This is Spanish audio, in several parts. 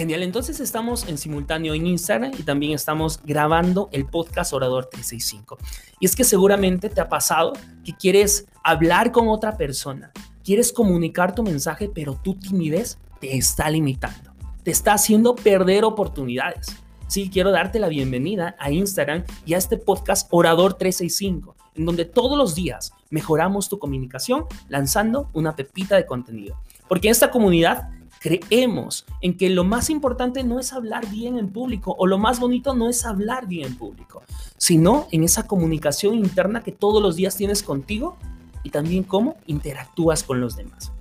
Genial, entonces estamos en simultáneo en Instagram y también estamos grabando el podcast Orador 365. Y es que seguramente te ha pasado que quieres hablar con otra persona, quieres comunicar tu mensaje, pero tu timidez te está limitando, te está haciendo perder oportunidades. Sí, quiero darte la bienvenida a Instagram y a este podcast Orador 365, en donde todos los días mejoramos tu comunicación lanzando una pepita de contenido. Porque en esta comunidad creemos en que lo más importante no es hablar bien en público o lo más bonito no es hablar bien en público, sino en esa comunicación interna que todos los días tienes contigo y también cómo interactúas con los demás.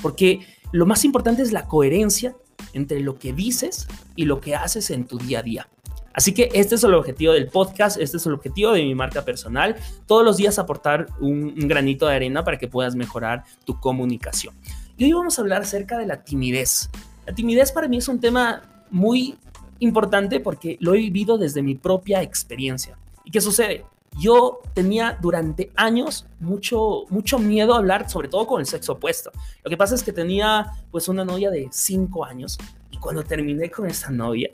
Porque lo más importante es la coherencia entre lo que dices y lo que haces en tu día a día. Así que este es el objetivo del podcast, este es el objetivo de mi marca personal, todos los días aportar un, granito de arena para que puedas mejorar tu comunicación. Y hoy vamos a hablar acerca de la timidez. La timidez para mí es un tema muy importante porque lo he vivido desde mi propia experiencia. ¿Y qué sucede? Yo tenía durante años mucho, mucho miedo a hablar, sobre todo con el sexo opuesto. Lo que pasa es que tenía pues una novia de 5 años y cuando terminé con esa novia,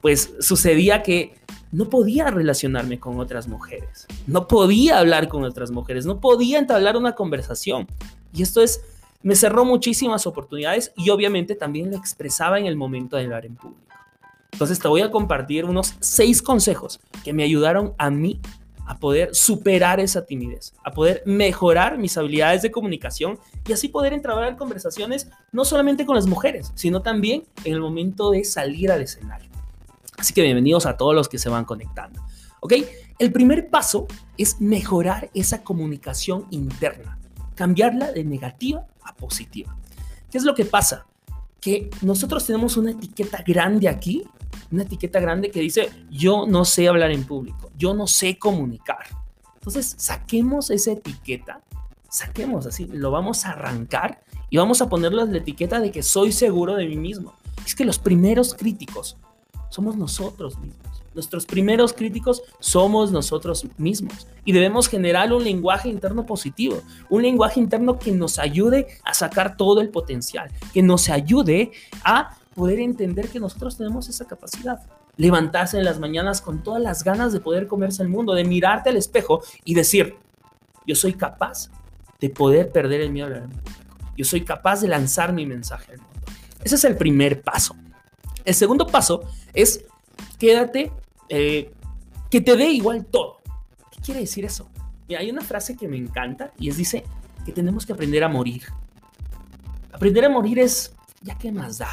pues sucedía que no podía relacionarme con otras mujeres, no podía hablar con otras mujeres, no podía entablar una conversación. Y esto es me cerró muchísimas oportunidades y obviamente también lo expresaba en el momento de hablar en público. Entonces te voy a compartir unos seis consejos que me ayudaron a mí a poder superar esa timidez, a poder mejorar mis habilidades de comunicación y así poder entrar en conversaciones no solamente con las mujeres, sino también en el momento de salir al escenario. Así que bienvenidos a todos los que se van conectando. ¿Ok? El primer paso es mejorar esa comunicación interna, cambiarla de negativa positiva. ¿Qué es lo que pasa? Que nosotros tenemos una etiqueta grande aquí, una etiqueta grande que dice, yo no sé hablar en público, yo no sé comunicar. Entonces, saquemos esa etiqueta, saquemos así, lo vamos a arrancar y vamos a ponerle la etiqueta de que soy seguro de mí mismo. Es que los primeros críticos somos nosotros mismos. Nuestros primeros críticos somos nosotros mismos y debemos generar un lenguaje interno positivo, un lenguaje interno que nos ayude a sacar todo el potencial, que nos ayude a poder entender que nosotros tenemos esa capacidad. Levantarse en las mañanas con todas las ganas de poder comerse el mundo, de mirarte al espejo y decir, yo soy capaz de poder perder el miedo al mundo. Yo soy capaz de lanzar mi mensaje al mundo. Ese es el primer paso. El segundo paso es quédate, eh, que te dé igual todo. ¿Qué quiere decir eso? hay una frase que me encanta y es dice que tenemos que aprender a morir. Aprender a morir es, ya que más da,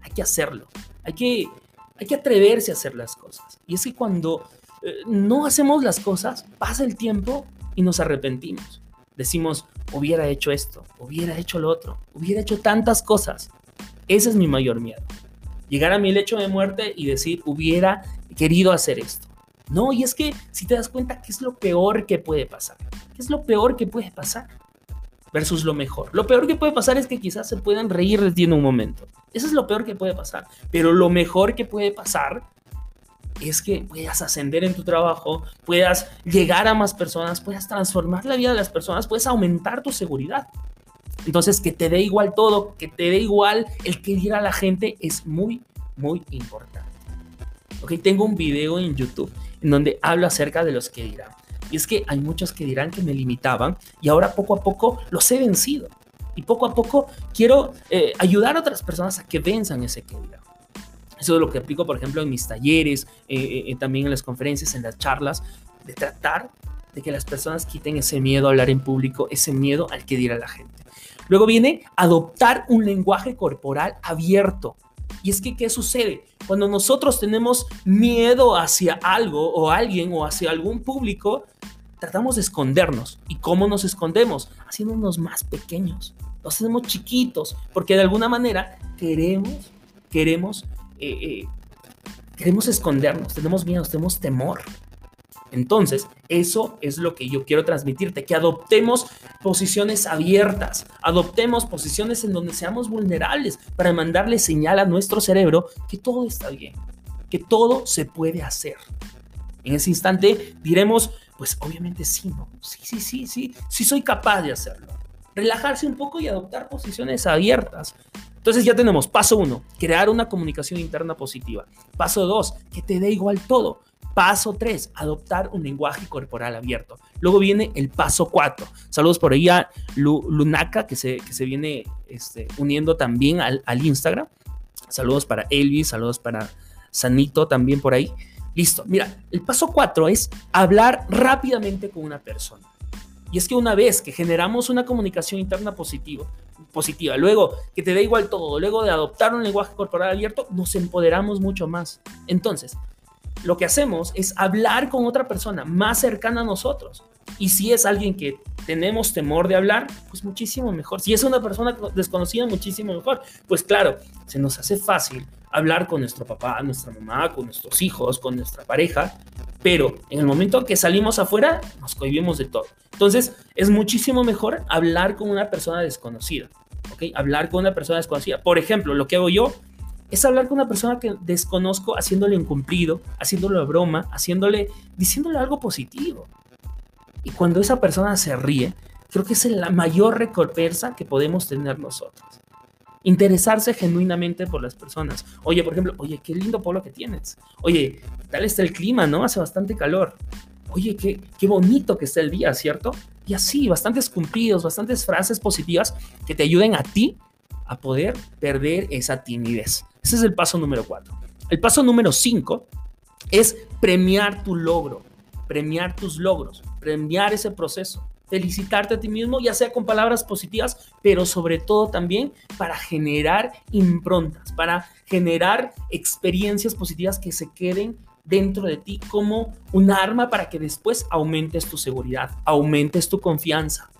hay que hacerlo, hay que, hay que atreverse a hacer las cosas. Y es que cuando eh, no hacemos las cosas, pasa el tiempo y nos arrepentimos. Decimos, hubiera hecho esto, hubiera hecho lo otro, hubiera hecho tantas cosas. Ese es mi mayor miedo llegar a mi lecho de muerte y decir, hubiera querido hacer esto. No, y es que si te das cuenta, ¿qué es lo peor que puede pasar? ¿Qué es lo peor que puede pasar? Versus lo mejor. Lo peor que puede pasar es que quizás se puedan reír de ti en un momento. Eso es lo peor que puede pasar. Pero lo mejor que puede pasar es que puedas ascender en tu trabajo, puedas llegar a más personas, puedas transformar la vida de las personas, puedes aumentar tu seguridad. Entonces, que te dé igual todo, que te dé igual el que dirá la gente es muy, muy importante. Ok, tengo un video en YouTube en donde hablo acerca de los que dirán. Y es que hay muchos que dirán que me limitaban y ahora poco a poco los he vencido. Y poco a poco quiero eh, ayudar a otras personas a que venzan ese que dirán. Eso es lo que aplico, por ejemplo, en mis talleres, eh, eh, también en las conferencias, en las charlas, de tratar de que las personas quiten ese miedo a hablar en público, ese miedo al que dirá la gente. Luego viene adoptar un lenguaje corporal abierto. Y es que, ¿qué sucede? Cuando nosotros tenemos miedo hacia algo o alguien o hacia algún público, tratamos de escondernos. ¿Y cómo nos escondemos? Haciéndonos más pequeños. Nos hacemos chiquitos, porque de alguna manera queremos, queremos, eh, eh, queremos escondernos. Tenemos miedo, tenemos temor. Entonces, eso es lo que yo quiero transmitirte, que adoptemos posiciones abiertas, adoptemos posiciones en donde seamos vulnerables para mandarle señal a nuestro cerebro que todo está bien, que todo se puede hacer. En ese instante diremos, pues obviamente sí, no, sí, sí, sí, sí, sí soy capaz de hacerlo. Relajarse un poco y adoptar posiciones abiertas. Entonces ya tenemos paso uno, crear una comunicación interna positiva. Paso dos, que te dé igual todo. Paso 3, adoptar un lenguaje corporal abierto. Luego viene el paso 4. Saludos por ahí a Lunaka, que se, que se viene este, uniendo también al, al, Instagram. Saludos para Elvis, saludos para Sanito también por ahí. Listo, mira, el paso 4 es hablar rápidamente con una persona. Y es que una vez que generamos una comunicación interna positiva, positiva, luego que te da igual todo, luego de adoptar un lenguaje corporal abierto, nos empoderamos mucho más. Entonces, lo que hacemos es hablar con otra persona más cercana a nosotros. Y si es alguien que tenemos temor de hablar, pues muchísimo mejor. Si es una persona desconocida, muchísimo mejor. Pues claro, se nos hace fácil hablar con nuestro papá, nuestra mamá, con nuestros hijos, con nuestra pareja, pero en el momento que salimos afuera, nos cohibimos de todo. Entonces, es muchísimo mejor hablar con una persona desconocida, ¿ok? Hablar con una persona desconocida. Por ejemplo, lo que hago yo es hablar con una persona que desconozco haciéndole incumplido, haciéndole broma, haciéndole, diciéndole algo positivo. Y cuando esa persona se ríe, creo que es la mayor recompensa que podemos tener nosotros. Interesarse genuinamente por las personas. Oye, por ejemplo, oye, qué lindo polo que tienes. Oye, tal está el clima, ¿no? Hace bastante calor. Oye, qué, qué bonito que está el día, ¿cierto? Y así, bastantes cumplidos, bastantes frases positivas que te ayuden a ti a poder perder esa timidez. Ese es el paso número cuatro. El paso número cinco es premiar tu logro, premiar tus logros, premiar ese proceso felicitarte a ti mismo, ya sea con palabras positivas, pero sobre todo también para generar improntas, para generar experiencias positivas que se queden dentro de ti como un arma para que después aumentes tu seguridad, aumentes tu confianza.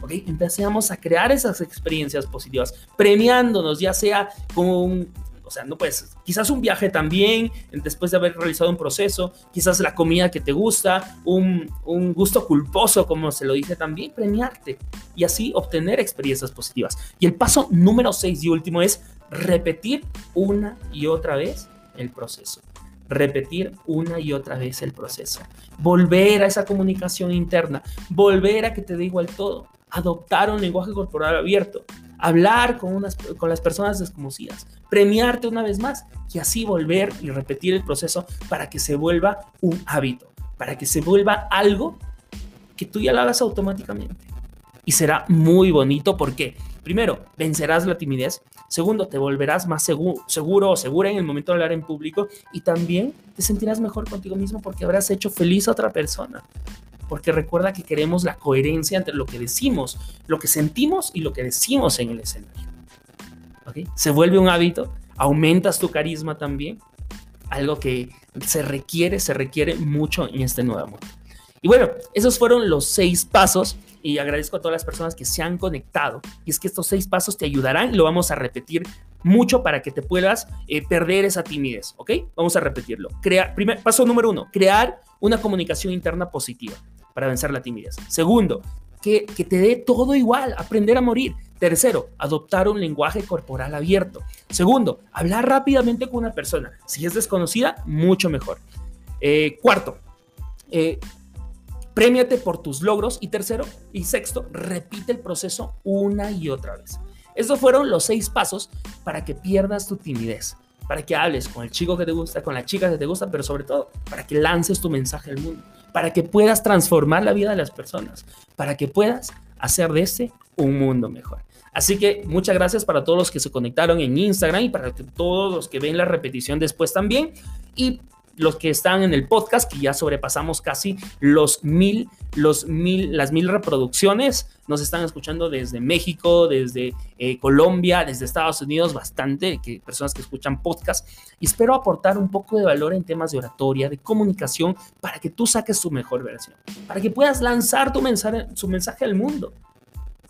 ¿Ok? Empecemos a crear esas experiencias positivas, premiándonos, ya sea con o sea, no puedes, quizás un viaje también, después de haber realizado un proceso, quizás la comida que te gusta, un, un gusto culposo, como se lo dice también, premiarte y así obtener experiencias positivas. Y el paso número 6 y último es repetir una y otra vez el proceso repetir una y otra vez el proceso, volver a esa comunicación interna, volver a que te dé igual todo, adoptar un lenguaje corporal abierto, hablar con, unas, con las personas desconocidas, premiarte una vez más y así volver y repetir el proceso para que se vuelva un hábito, para que se vuelva algo que tú ya lo hagas automáticamente. Y será muy bonito porque, primero, vencerás la timidez, segundo, te volverás más seguro, seguro o segura en el momento de hablar en público y también te sentirás mejor contigo mismo porque habrás hecho feliz a otra persona porque recuerda que queremos la coherencia entre lo que decimos, lo que sentimos y lo que decimos en el escenario. Se vuelve un hábito, aumentas tu carisma también, algo que se requiere, se requiere mucho en este nuevo mundo. Y bueno, esos fueron los seis pasos y agradezco a todas las personas que se han conectado. Y es que estos seis pasos te ayudarán y lo vamos a repetir mucho para que te puedas eh, perder esa timidez, ¿ok? Vamos a repetirlo. Crea, primer, paso número uno, crear una comunicación interna positiva para vencer la timidez. Segundo, que, que te dé todo igual, aprender a morir. Tercero, adoptar un lenguaje corporal abierto. Segundo, hablar rápidamente con una persona. Si es desconocida, mucho mejor. Eh, cuarto, eh, premiate por tus logros. Y tercero y sexto, repite el proceso una y otra vez. Estos fueron los seis pasos para que pierdas tu timidez, para que hables con el chico que te gusta, con la chica que te gusta, pero sobre todo para que lances tu mensaje al mundo para que puedas transformar la vida de las personas, para que puedas hacer de este un mundo mejor. Así que muchas gracias para todos los que se conectaron en Instagram y para todos los que ven la repetición después también. Y los que están en el podcast, que ya sobrepasamos casi los mil, los mil, las mil reproducciones. Nos están escuchando desde México, desde eh, Colombia, desde Estados Unidos, bastante, que, personas que escuchan podcast. Y espero aportar un poco de valor en temas de oratoria, de comunicación, para que tú saques tu mejor versión, para que puedas lanzar tu mensaje, su mensaje al mundo.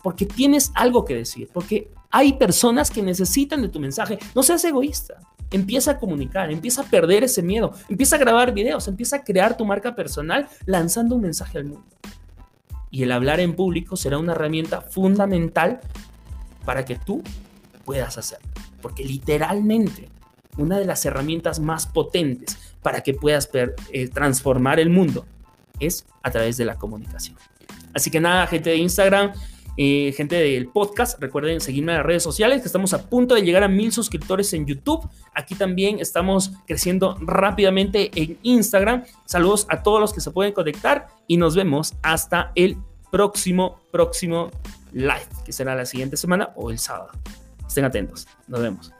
Porque tienes algo que decir, porque hay personas que necesitan de tu mensaje. No seas egoísta. Empieza a comunicar, empieza a perder ese miedo, empieza a grabar videos, empieza a crear tu marca personal lanzando un mensaje al mundo. Y el hablar en público será una herramienta fundamental para que tú puedas hacerlo. Porque literalmente una de las herramientas más potentes para que puedas eh, transformar el mundo es a través de la comunicación. Así que nada, gente de Instagram, Eh, gente del podcast, recuerden seguirme en las redes sociales, que estamos a punto de llegar a mil suscriptores en YouTube. Aquí también estamos creciendo rápidamente en Instagram. Saludos a todos los que se pueden conectar y nos vemos hasta el próximo, próximo live, que será la siguiente semana o el sábado. Estén atentos. Nos vemos.